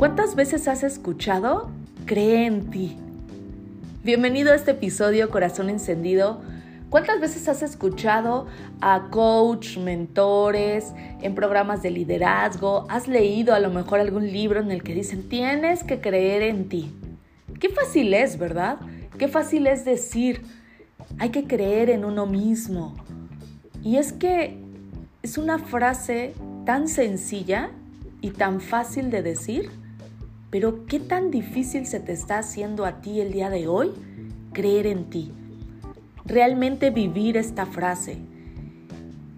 ¿Cuántas veces has escuchado? Cree en ti. Bienvenido a este episodio Corazón Encendido. ¿Cuántas veces has escuchado a coach, mentores, en programas de liderazgo? ¿Has leído a lo mejor algún libro en el que dicen tienes que creer en ti? Qué fácil es, ¿verdad? Qué fácil es decir, hay que creer en uno mismo. Y es que es una frase tan sencilla y tan fácil de decir pero ¿qué tan difícil se te está haciendo a ti el día de hoy creer en ti? Realmente vivir esta frase.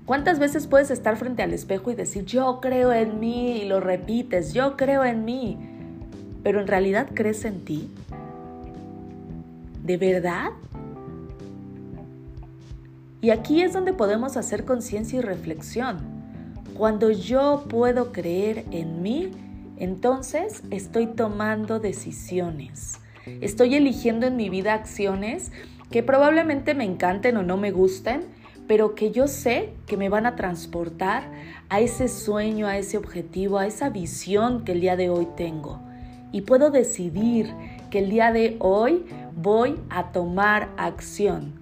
¿Cuántas veces puedes estar frente al espejo y decir, yo creo en mí y lo repites, yo creo en mí? Pero en realidad crees en ti. ¿De verdad? Y aquí es donde podemos hacer conciencia y reflexión. Cuando yo puedo creer en mí, entonces estoy tomando decisiones. Estoy eligiendo en mi vida acciones que probablemente me encanten o no me gusten, pero que yo sé que me van a transportar a ese sueño, a ese objetivo, a esa visión que el día de hoy tengo. Y puedo decidir que el día de hoy voy a tomar acción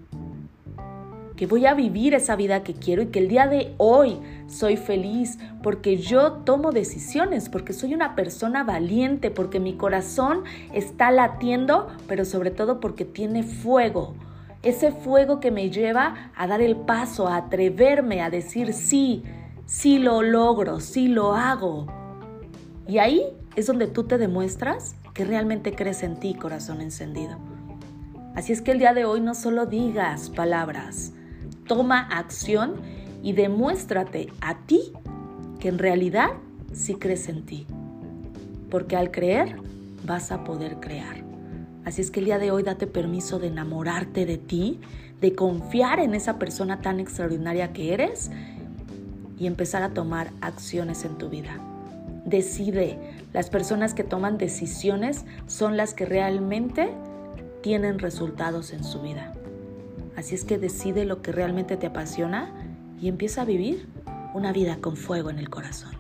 que voy a vivir esa vida que quiero y que el día de hoy soy feliz porque yo tomo decisiones, porque soy una persona valiente, porque mi corazón está latiendo, pero sobre todo porque tiene fuego. Ese fuego que me lleva a dar el paso, a atreverme, a decir sí, sí lo logro, sí lo hago. Y ahí es donde tú te demuestras que realmente crees en ti, corazón encendido. Así es que el día de hoy no solo digas palabras, toma acción y demuéstrate a ti que en realidad sí crees en ti. Porque al creer vas a poder crear. Así es que el día de hoy date permiso de enamorarte de ti, de confiar en esa persona tan extraordinaria que eres y empezar a tomar acciones en tu vida. Decide, las personas que toman decisiones son las que realmente tienen resultados en su vida. Así es que decide lo que realmente te apasiona y empieza a vivir una vida con fuego en el corazón.